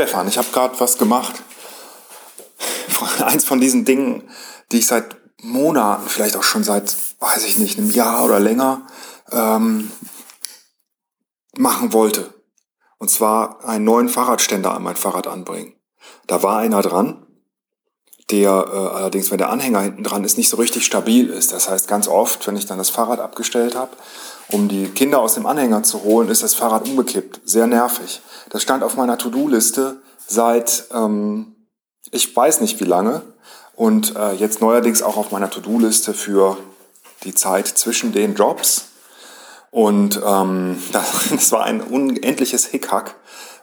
Stefan, ich habe gerade was gemacht. Eins von diesen Dingen, die ich seit Monaten, vielleicht auch schon seit, weiß ich nicht, einem Jahr oder länger ähm, machen wollte. Und zwar einen neuen Fahrradständer an mein Fahrrad anbringen. Da war einer dran, der äh, allerdings, wenn der Anhänger hinten dran ist, nicht so richtig stabil ist. Das heißt, ganz oft, wenn ich dann das Fahrrad abgestellt habe, um die Kinder aus dem Anhänger zu holen, ist das Fahrrad umgekippt. Sehr nervig. Das stand auf meiner To-Do-Liste seit, ähm, ich weiß nicht wie lange. Und äh, jetzt neuerdings auch auf meiner To-Do-Liste für die Zeit zwischen den Jobs. Und ähm, das, das war ein unendliches Hickhack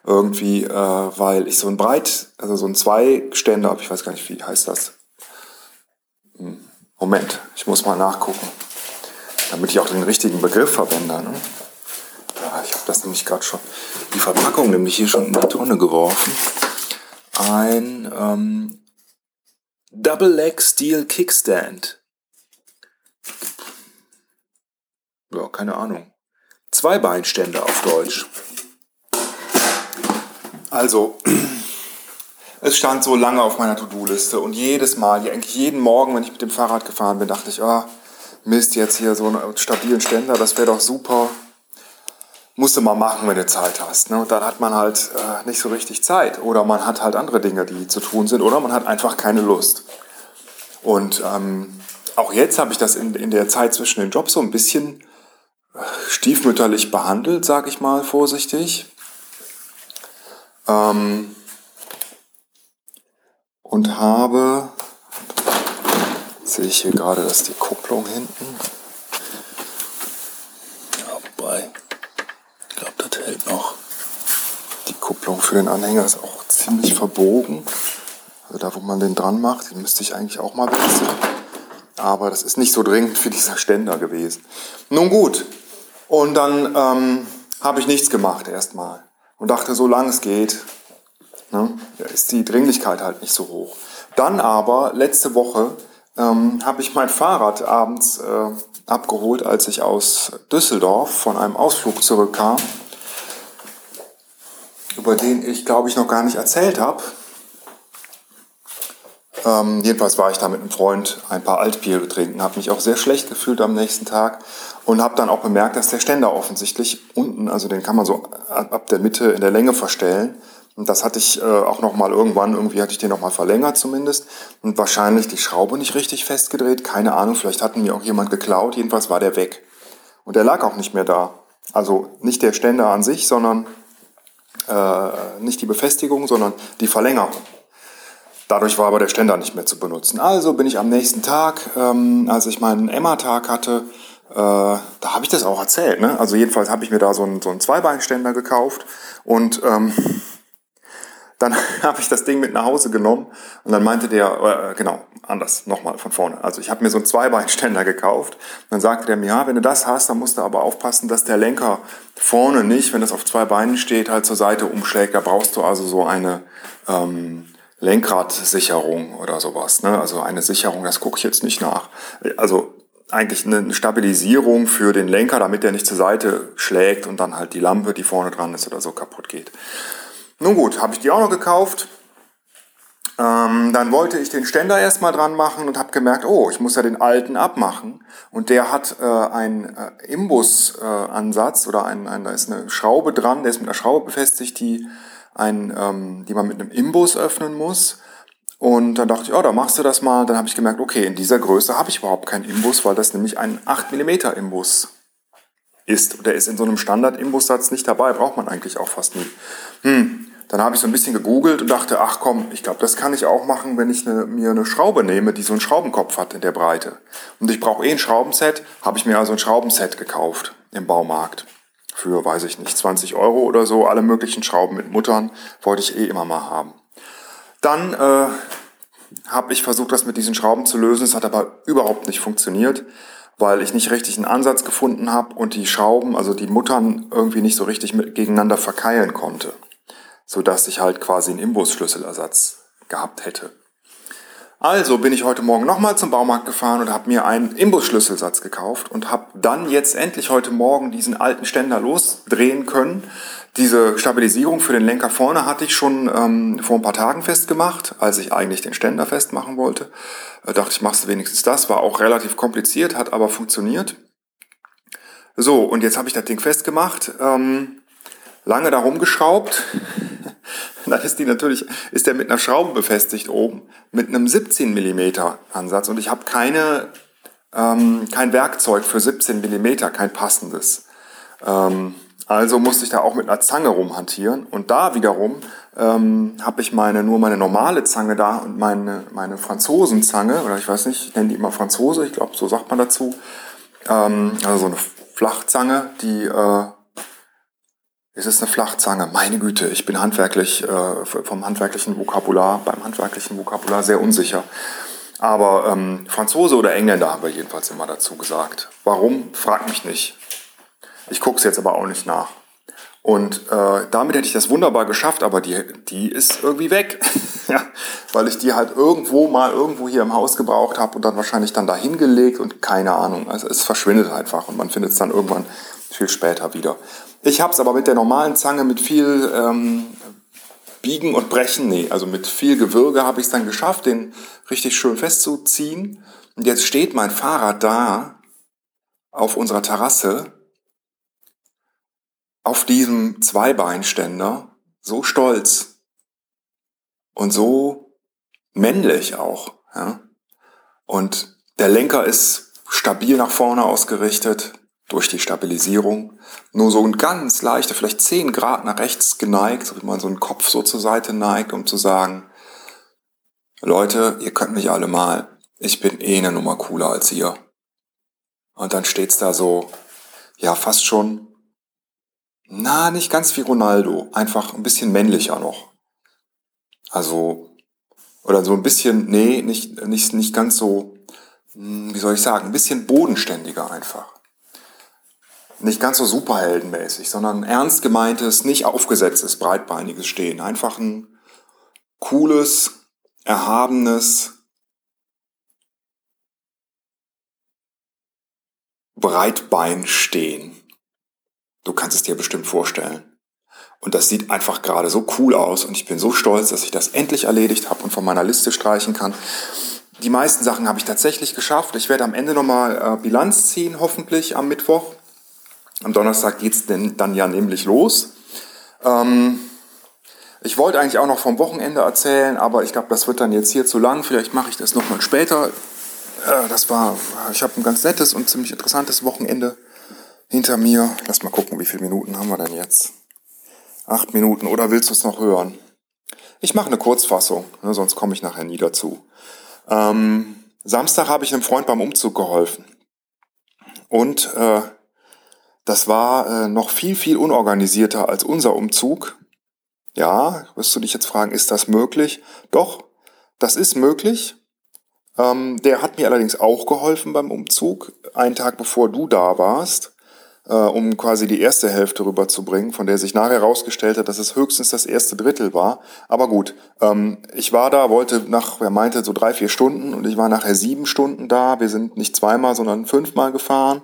irgendwie, äh, weil ich so ein Breit, also so ein Zweiständer ich weiß gar nicht, wie heißt das. Hm, Moment, ich muss mal nachgucken, damit ich auch den richtigen Begriff verwende. Ne? Ja, ich habe das nämlich gerade schon, die Verpackung nämlich hier schon in die Tonne geworfen. Ein ähm, Double Leg Steel Kickstand. Ja, keine Ahnung. Zweibeinständer auf Deutsch. Also, es stand so lange auf meiner To-Do-Liste und jedes Mal, eigentlich jeden Morgen, wenn ich mit dem Fahrrad gefahren bin, dachte ich, ah, oh, Mist, jetzt hier so einen stabilen Ständer, das wäre doch super. Musst du mal machen, wenn du Zeit hast. Ne? Und dann hat man halt äh, nicht so richtig Zeit. Oder man hat halt andere Dinge, die zu tun sind. Oder man hat einfach keine Lust. Und ähm, auch jetzt habe ich das in, in der Zeit zwischen den Jobs so ein bisschen äh, stiefmütterlich behandelt, sage ich mal vorsichtig. Ähm, und habe, sehe ich hier gerade, dass die Kupplung hinten, ja, wobei, ich glaube, das hält noch. Die Kupplung für den Anhänger ist auch ziemlich verbogen. Also da, wo man den dran macht, die müsste ich eigentlich auch mal wechseln. Aber das ist nicht so dringend für dieser Ständer gewesen. Nun gut. Und dann ähm, habe ich nichts gemacht erstmal und dachte, solange es geht, ne, ist die Dringlichkeit halt nicht so hoch. Dann aber, letzte Woche, ähm, habe ich mein Fahrrad abends äh, abgeholt, als ich aus Düsseldorf von einem Ausflug zurückkam, über den ich, glaube ich, noch gar nicht erzählt habe. Ähm, jedenfalls war ich da mit einem Freund ein paar Altbiere trinken, habe mich auch sehr schlecht gefühlt am nächsten Tag und habe dann auch bemerkt, dass der Ständer offensichtlich unten, also den kann man so ab der Mitte in der Länge verstellen. Und das hatte ich äh, auch noch mal irgendwann, irgendwie hatte ich den noch mal verlängert zumindest und wahrscheinlich die Schraube nicht richtig festgedreht, keine Ahnung, vielleicht hatten mir auch jemand geklaut, jedenfalls war der weg. Und der lag auch nicht mehr da. Also nicht der Ständer an sich, sondern äh, nicht die Befestigung, sondern die Verlängerung. Dadurch war aber der Ständer nicht mehr zu benutzen. Also bin ich am nächsten Tag, ähm, als ich meinen Emma-Tag hatte, äh, da habe ich das auch erzählt. Ne? Also jedenfalls habe ich mir da so einen, so einen Zweibeinständer gekauft und ähm, dann habe ich das Ding mit nach Hause genommen und dann meinte der, äh, genau, anders, nochmal von vorne. Also ich habe mir so einen Zweibeinständer gekauft. Dann sagte der mir, ja, wenn du das hast, dann musst du aber aufpassen, dass der Lenker vorne nicht, wenn das auf zwei Beinen steht, halt zur Seite umschlägt. Da brauchst du also so eine ähm, Lenkradsicherung oder sowas. Ne? Also eine Sicherung, das gucke ich jetzt nicht nach. Also eigentlich eine Stabilisierung für den Lenker, damit der nicht zur Seite schlägt und dann halt die Lampe, die vorne dran ist oder so, kaputt geht. Nun gut, habe ich die auch noch gekauft. Ähm, dann wollte ich den Ständer erstmal dran machen und habe gemerkt, oh, ich muss ja den alten abmachen. Und der hat äh, einen äh, Imbus-Ansatz äh, oder ein, ein, da ist eine Schraube dran, der ist mit einer Schraube befestigt, die ein, ähm, die man mit einem Imbus öffnen muss. Und dann dachte ich, oh, da machst du das mal. Dann habe ich gemerkt, okay, in dieser Größe habe ich überhaupt keinen Imbus, weil das nämlich ein 8 mm Imbus ist. Und der ist in so einem Standard-Imbussatz nicht dabei, braucht man eigentlich auch fast nie. Hm. Dann habe ich so ein bisschen gegoogelt und dachte, ach komm, ich glaube, das kann ich auch machen, wenn ich eine, mir eine Schraube nehme, die so einen Schraubenkopf hat in der Breite. Und ich brauche eh ein Schraubenset, habe ich mir also ein Schraubenset gekauft im Baumarkt für, weiß ich nicht, 20 Euro oder so. Alle möglichen Schrauben mit Muttern wollte ich eh immer mal haben. Dann äh, habe ich versucht, das mit diesen Schrauben zu lösen. Es hat aber überhaupt nicht funktioniert, weil ich nicht richtig einen Ansatz gefunden habe und die Schrauben, also die Muttern, irgendwie nicht so richtig mit, gegeneinander verkeilen konnte. Sodass ich halt quasi einen Imbusschlüsselersatz gehabt hätte. Also bin ich heute Morgen nochmal zum Baumarkt gefahren und habe mir einen Imbusschlüsselsatz gekauft und habe dann jetzt endlich heute Morgen diesen alten Ständer losdrehen können, Diese Stabilisierung für den Lenker vorne hatte ich schon ähm, vor ein paar Tagen festgemacht, als ich eigentlich den Ständer festmachen wollte. Äh, dachte ich, machst du wenigstens das. War auch relativ kompliziert, hat aber funktioniert. So, und jetzt habe ich das Ding festgemacht, ähm, lange da rumgeschraubt. Dann ist die natürlich, ist der mit einer Schraube befestigt oben, mit einem 17 mm Ansatz. Und ich habe keine, ähm, kein Werkzeug für 17 mm, kein passendes. Ähm, also musste ich da auch mit einer Zange rumhantieren. Und da wiederum ähm, habe ich meine, nur meine normale Zange da und meine, meine Franzosenzange, oder ich weiß nicht, ich nenne die immer Franzose, ich glaube, so sagt man dazu. Ähm, also so eine Flachzange, die äh, es ist eine Flachzange. Meine Güte, ich bin handwerklich äh, vom handwerklichen Vokabular, beim handwerklichen Vokabular sehr unsicher. Aber ähm, Franzose oder Engländer haben wir jedenfalls immer dazu gesagt. Warum? Frag mich nicht. Ich gucke es jetzt aber auch nicht nach. Und äh, damit hätte ich das wunderbar geschafft, aber die, die ist irgendwie weg. ja, weil ich die halt irgendwo mal irgendwo hier im Haus gebraucht habe und dann wahrscheinlich dann da hingelegt und keine Ahnung. Also es verschwindet einfach und man findet es dann irgendwann viel später wieder. Ich habe es aber mit der normalen Zange mit viel ähm, Biegen und Brechen, nee, also mit viel Gewürge habe ich es dann geschafft, den richtig schön festzuziehen. Und jetzt steht mein Fahrrad da auf unserer Terrasse auf diesem Zweibeinständer so stolz und so männlich auch. Ja? Und der Lenker ist stabil nach vorne ausgerichtet durch die Stabilisierung. Nur so ein ganz leichter, vielleicht 10 Grad nach rechts geneigt, so wie man so einen Kopf so zur Seite neigt, um zu sagen, Leute, ihr könnt mich alle mal, ich bin eh eine Nummer cooler als ihr. Und dann steht's da so, ja, fast schon na, nicht ganz wie Ronaldo. Einfach ein bisschen männlicher noch. Also, oder so ein bisschen, nee, nicht, nicht, nicht ganz so, hm, wie soll ich sagen, ein bisschen bodenständiger einfach. Nicht ganz so superheldenmäßig, sondern ernst gemeintes, nicht aufgesetztes, breitbeiniges Stehen. Einfach ein cooles, erhabenes, Breitbeinstehen. Du kannst es dir bestimmt vorstellen. Und das sieht einfach gerade so cool aus und ich bin so stolz, dass ich das endlich erledigt habe und von meiner Liste streichen kann. Die meisten Sachen habe ich tatsächlich geschafft. Ich werde am Ende nochmal äh, Bilanz ziehen, hoffentlich am Mittwoch. Am Donnerstag geht es dann ja nämlich los. Ähm, ich wollte eigentlich auch noch vom Wochenende erzählen, aber ich glaube, das wird dann jetzt hier zu lang. Vielleicht mache ich das nochmal später. Äh, das war, ich habe ein ganz nettes und ziemlich interessantes Wochenende hinter mir. Lass mal gucken, wie viele Minuten haben wir denn jetzt? Acht Minuten oder willst du es noch hören? Ich mache eine Kurzfassung, ne, sonst komme ich nachher nie dazu. Ähm, Samstag habe ich einem Freund beim Umzug geholfen. Und äh, das war äh, noch viel, viel unorganisierter als unser Umzug. Ja, wirst du dich jetzt fragen, ist das möglich? Doch, das ist möglich. Ähm, der hat mir allerdings auch geholfen beim Umzug, einen Tag bevor du da warst äh, um quasi die erste Hälfte rüberzubringen, von der sich nachher herausgestellt hat, dass es höchstens das erste Drittel war. Aber gut, ähm, ich war da, wollte nach, wer meinte, so drei, vier Stunden und ich war nachher sieben Stunden da. Wir sind nicht zweimal, sondern fünfmal gefahren.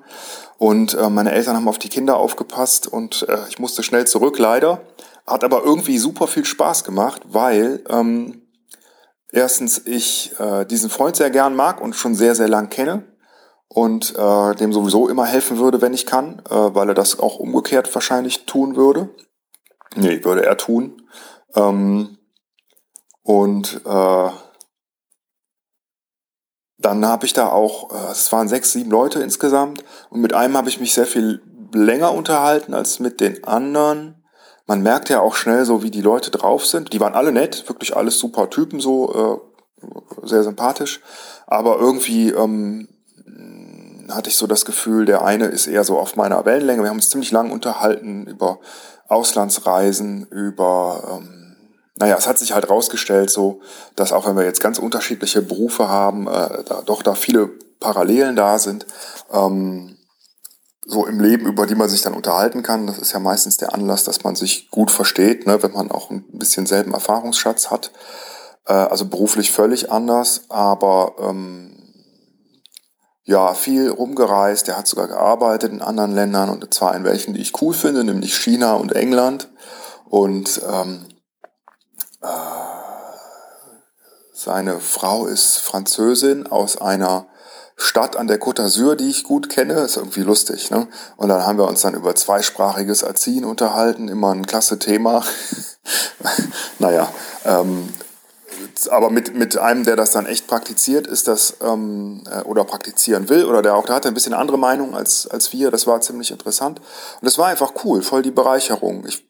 Und äh, meine Eltern haben auf die Kinder aufgepasst und äh, ich musste schnell zurück, leider. Hat aber irgendwie super viel Spaß gemacht, weil ähm, erstens ich äh, diesen Freund sehr gern mag und schon sehr, sehr lang kenne und äh, dem sowieso immer helfen würde, wenn ich kann, äh, weil er das auch umgekehrt wahrscheinlich tun würde. Nee, würde er tun. Ähm, und äh, dann habe ich da auch, äh, es waren sechs, sieben Leute insgesamt und mit einem habe ich mich sehr viel länger unterhalten als mit den anderen. Man merkt ja auch schnell so, wie die Leute drauf sind. Die waren alle nett, wirklich alles super Typen, so äh, sehr sympathisch. Aber irgendwie ähm, hatte ich so das Gefühl, der eine ist eher so auf meiner Wellenlänge. Wir haben uns ziemlich lang unterhalten über Auslandsreisen, über, ähm, naja, es hat sich halt rausgestellt, so, dass auch wenn wir jetzt ganz unterschiedliche Berufe haben, äh, da, doch da viele Parallelen da sind, ähm, so im Leben, über die man sich dann unterhalten kann. Das ist ja meistens der Anlass, dass man sich gut versteht, ne, wenn man auch ein bisschen selben Erfahrungsschatz hat. Äh, also beruflich völlig anders, aber ähm, ja, viel rumgereist. Er hat sogar gearbeitet in anderen Ländern und zwar in welchen, die ich cool finde, nämlich China und England. Und ähm, äh, seine Frau ist Französin aus einer Stadt an der Côte d'Azur, die ich gut kenne. Ist irgendwie lustig. Ne? Und dann haben wir uns dann über zweisprachiges Erziehen unterhalten. Immer ein klasse Thema. naja, ähm, aber mit, mit einem, der das dann echt praktiziert, ist das ähm, äh, oder praktizieren will oder der auch da hat ein bisschen andere Meinung als, als wir. Das war ziemlich interessant. Und das war einfach cool, voll die Bereicherung. Ich,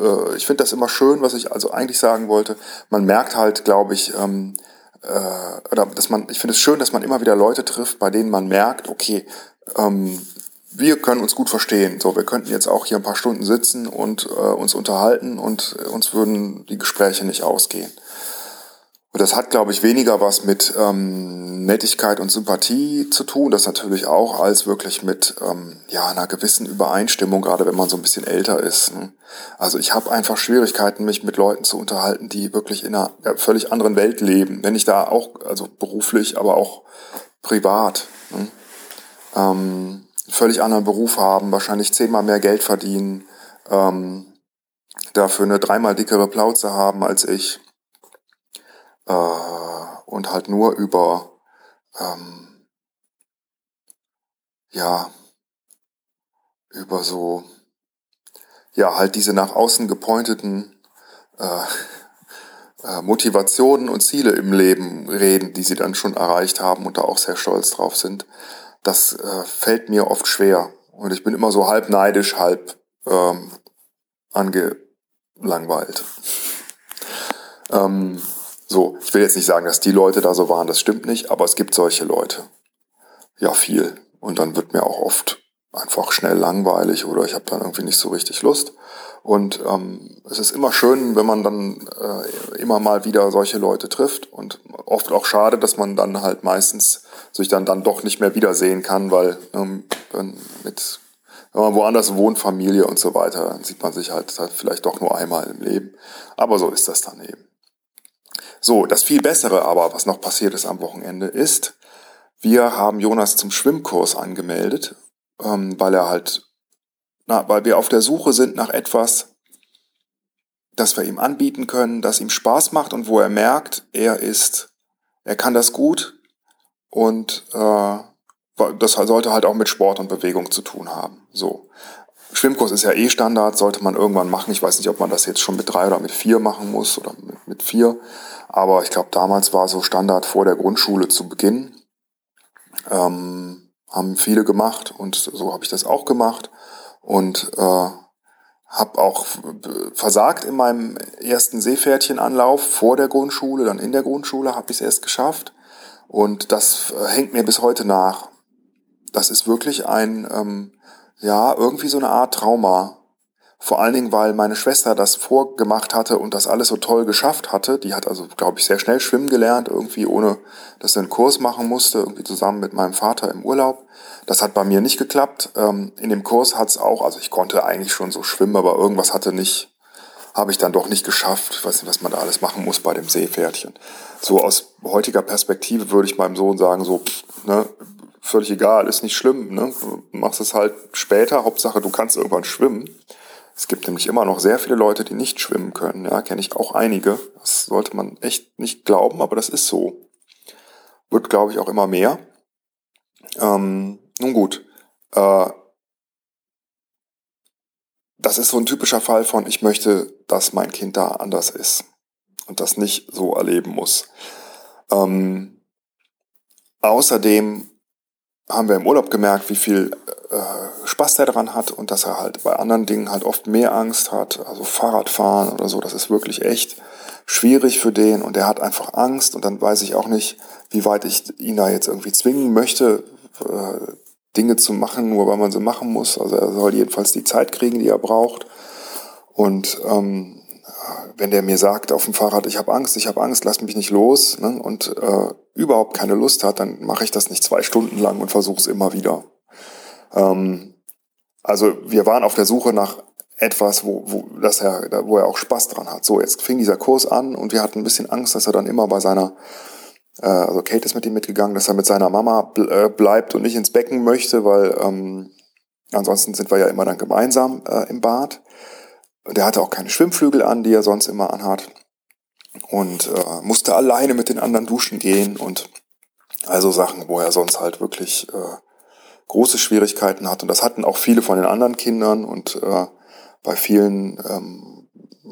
äh, ich finde das immer schön, was ich also eigentlich sagen wollte. Man merkt halt, glaube ich, ähm, äh, oder dass man, ich finde es schön, dass man immer wieder Leute trifft, bei denen man merkt, okay, ähm, wir können uns gut verstehen. So, wir könnten jetzt auch hier ein paar Stunden sitzen und äh, uns unterhalten und uns würden die Gespräche nicht ausgehen. Und das hat, glaube ich, weniger was mit ähm, Nettigkeit und Sympathie zu tun, das natürlich auch, als wirklich mit ähm, ja, einer gewissen Übereinstimmung, gerade wenn man so ein bisschen älter ist. Ne? Also ich habe einfach Schwierigkeiten, mich mit Leuten zu unterhalten, die wirklich in einer völlig anderen Welt leben. Wenn ich da auch, also beruflich, aber auch privat, ne? ähm, völlig anderen Beruf haben, wahrscheinlich zehnmal mehr Geld verdienen, ähm, dafür eine dreimal dickere Plauze haben als ich äh, und halt nur über ähm, ja über so ja halt diese nach außen gepointeten äh, äh, Motivationen und Ziele im Leben reden, die sie dann schon erreicht haben und da auch sehr stolz drauf sind. Das äh, fällt mir oft schwer und ich bin immer so halb neidisch, halb ähm, angelangweilt. Ähm, so, ich will jetzt nicht sagen, dass die Leute da so waren, das stimmt nicht, aber es gibt solche Leute. Ja, viel. Und dann wird mir auch oft einfach schnell langweilig oder ich habe dann irgendwie nicht so richtig Lust. Und ähm, es ist immer schön, wenn man dann äh, immer mal wieder solche Leute trifft und oft auch schade, dass man dann halt meistens sich dann, dann doch nicht mehr wiedersehen kann, weil ähm, mit, wenn man woanders wohnt, Familie und so weiter, dann sieht man sich halt, halt vielleicht doch nur einmal im Leben. Aber so ist das dann eben. So, das viel Bessere aber, was noch passiert ist am Wochenende, ist, wir haben Jonas zum Schwimmkurs angemeldet, ähm, weil er halt, na, weil wir auf der Suche sind nach etwas, das wir ihm anbieten können, das ihm Spaß macht und wo er merkt, er ist, er kann das gut und äh, das sollte halt auch mit Sport und Bewegung zu tun haben. So. Schwimmkurs ist ja eh Standard, sollte man irgendwann machen. Ich weiß nicht, ob man das jetzt schon mit drei oder mit vier machen muss oder mit, mit vier. Aber ich glaube, damals war so Standard vor der Grundschule zu Beginn. Ähm, haben viele gemacht und so habe ich das auch gemacht. Und äh, habe auch versagt in meinem ersten Seepferdchenanlauf vor der Grundschule. Dann in der Grundschule habe ich es erst geschafft. Und das hängt mir bis heute nach. Das ist wirklich ein... Ähm, ja, irgendwie so eine Art Trauma. Vor allen Dingen, weil meine Schwester das vorgemacht hatte und das alles so toll geschafft hatte. Die hat also, glaube ich, sehr schnell schwimmen gelernt, irgendwie ohne, dass sie einen Kurs machen musste, irgendwie zusammen mit meinem Vater im Urlaub. Das hat bei mir nicht geklappt. Ähm, in dem Kurs hat es auch, also ich konnte eigentlich schon so schwimmen, aber irgendwas hatte nicht, habe ich dann doch nicht geschafft. Ich weiß nicht, was man da alles machen muss bei dem Seepferdchen. So aus heutiger Perspektive würde ich meinem Sohn sagen, so, ne, völlig egal, ist nicht schlimm. Ne? Du machst es halt später, Hauptsache du kannst irgendwann schwimmen. Es gibt nämlich immer noch sehr viele Leute, die nicht schwimmen können. Ja, kenne ich auch einige. Das sollte man echt nicht glauben, aber das ist so. Wird, glaube ich, auch immer mehr. Ähm, nun gut. Äh, das ist so ein typischer Fall von, ich möchte, dass mein Kind da anders ist und das nicht so erleben muss. Ähm, außerdem haben wir im Urlaub gemerkt, wie viel äh, Spaß der daran hat und dass er halt bei anderen Dingen halt oft mehr Angst hat, also Fahrradfahren oder so, das ist wirklich echt schwierig für den und er hat einfach Angst und dann weiß ich auch nicht, wie weit ich ihn da jetzt irgendwie zwingen möchte, äh, Dinge zu machen, nur weil man sie machen muss. Also er soll jedenfalls die Zeit kriegen, die er braucht. Und ähm, wenn der mir sagt auf dem Fahrrad, ich habe Angst, ich habe Angst, lass mich nicht los ne, und äh, überhaupt keine Lust hat, dann mache ich das nicht zwei Stunden lang und versuche es immer wieder. Ähm, also wir waren auf der Suche nach etwas, wo, wo, das er, wo er auch Spaß dran hat. So, jetzt fing dieser Kurs an und wir hatten ein bisschen Angst, dass er dann immer bei seiner, äh, also Kate ist mit ihm mitgegangen, dass er mit seiner Mama äh, bleibt und nicht ins Becken möchte, weil ähm, ansonsten sind wir ja immer dann gemeinsam äh, im Bad. Der hatte auch keine Schwimmflügel an, die er sonst immer anhat. Und äh, musste alleine mit den anderen duschen gehen und also Sachen, wo er sonst halt wirklich äh, große Schwierigkeiten hat. Und das hatten auch viele von den anderen Kindern. Und äh, bei vielen ähm,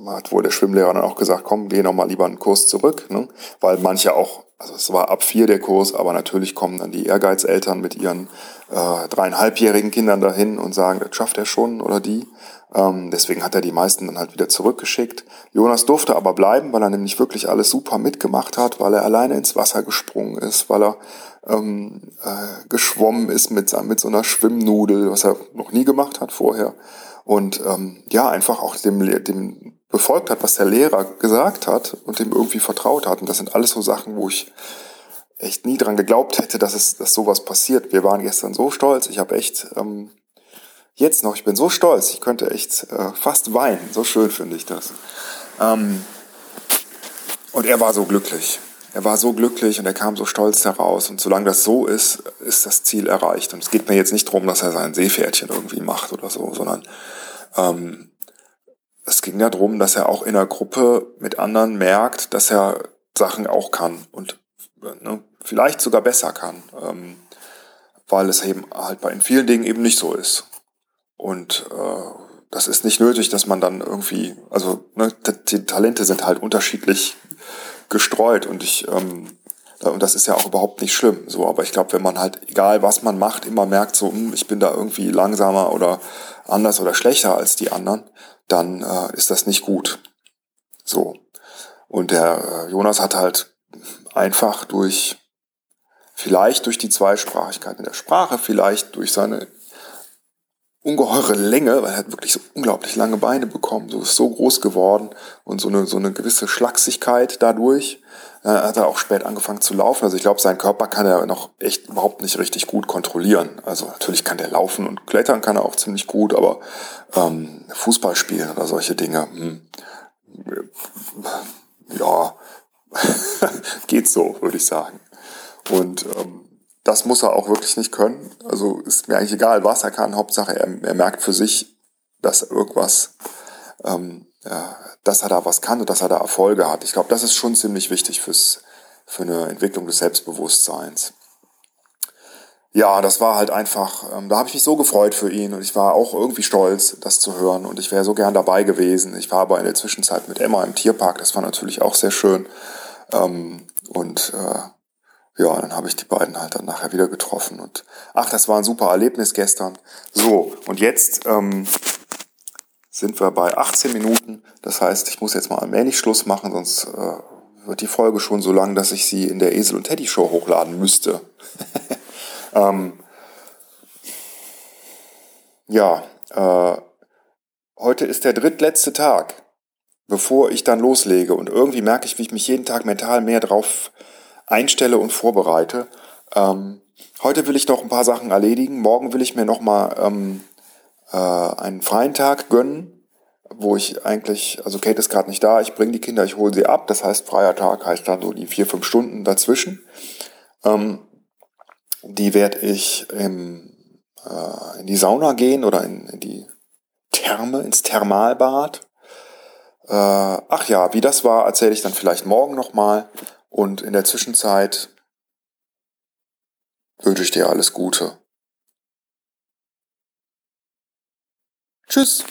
hat wohl der Schwimmlehrer dann auch gesagt, komm, geh noch mal lieber einen Kurs zurück. Ne? Weil manche auch, also es war ab vier der Kurs, aber natürlich kommen dann die Ehrgeizeltern mit ihren äh, dreieinhalbjährigen Kindern dahin und sagen, das schafft er schon oder die. Ähm, deswegen hat er die meisten dann halt wieder zurückgeschickt. Jonas durfte aber bleiben, weil er nämlich wirklich alles super mitgemacht hat, weil er alleine ins Wasser gesprungen ist, weil er ähm, äh, geschwommen ist mit, mit so einer Schwimmnudel, was er noch nie gemacht hat vorher. Und ähm, ja, einfach auch dem, dem befolgt hat, was der Lehrer gesagt hat und dem irgendwie vertraut hat. Und das sind alles so Sachen, wo ich echt nie dran geglaubt hätte, dass es dass sowas passiert. Wir waren gestern so stolz. Ich habe echt ähm, jetzt noch, ich bin so stolz, ich könnte echt äh, fast weinen. So schön finde ich das. Ähm, und er war so glücklich. Er war so glücklich und er kam so stolz heraus. Und solange das so ist, ist das Ziel erreicht. Und es geht mir jetzt nicht darum, dass er sein Seepferdchen irgendwie macht oder so, sondern ähm, es ging ja darum, dass er auch in der Gruppe mit anderen merkt, dass er Sachen auch kann und ne, vielleicht sogar besser kann, ähm, weil es eben halt bei in vielen Dingen eben nicht so ist. Und äh, das ist nicht nötig, dass man dann irgendwie, also ne, die Talente sind halt unterschiedlich gestreut und ich ähm, und das ist ja auch überhaupt nicht schlimm. So, aber ich glaube, wenn man halt, egal was man macht, immer merkt, so, hm, ich bin da irgendwie langsamer oder anders oder schlechter als die anderen, dann äh, ist das nicht gut. So. Und der äh, Jonas hat halt einfach durch, vielleicht durch die Zweisprachigkeit in der Sprache, vielleicht durch seine ungeheure Länge, weil er hat wirklich so unglaublich lange Beine bekommen, so ist so groß geworden und so eine, so eine gewisse Schlachsigkeit dadurch. Äh, hat er auch spät angefangen zu laufen. Also ich glaube, sein Körper kann er noch echt überhaupt nicht richtig gut kontrollieren. Also natürlich kann der laufen und klettern kann er auch ziemlich gut, aber ähm, Fußball spielen oder solche Dinge, hm, ja, geht so, würde ich sagen. Und ähm, das muss er auch wirklich nicht können. Also ist mir eigentlich egal, was er kann. Hauptsache, er, er merkt für sich, dass irgendwas, ähm, dass er da was kann und dass er da Erfolge hat. Ich glaube, das ist schon ziemlich wichtig fürs, für eine Entwicklung des Selbstbewusstseins. Ja, das war halt einfach, ähm, da habe ich mich so gefreut für ihn und ich war auch irgendwie stolz, das zu hören und ich wäre so gern dabei gewesen. Ich war aber in der Zwischenzeit mit Emma im Tierpark, das war natürlich auch sehr schön. Ähm, und äh, ja, dann habe ich die beiden halt dann nachher wieder getroffen. Und ach, das war ein super Erlebnis gestern. So, und jetzt ähm, sind wir bei 18 Minuten. Das heißt, ich muss jetzt mal allmählich Schluss machen, sonst äh, wird die Folge schon so lang, dass ich sie in der Esel und Teddy Show hochladen müsste. ähm, ja, äh, heute ist der drittletzte Tag, bevor ich dann loslege. Und irgendwie merke ich, wie ich mich jeden Tag mental mehr drauf einstelle und vorbereite. Ähm, heute will ich noch ein paar Sachen erledigen. Morgen will ich mir noch mal ähm, äh, einen freien Tag gönnen, wo ich eigentlich, also Kate ist gerade nicht da, ich bringe die Kinder, ich hole sie ab. Das heißt, freier Tag heißt dann so die vier, fünf Stunden dazwischen. Ähm, die werde ich im, äh, in die Sauna gehen oder in, in die Therme, ins Thermalbad. Äh, ach ja, wie das war, erzähle ich dann vielleicht morgen nochmal. Und in der Zwischenzeit wünsche ich dir alles Gute. Tschüss.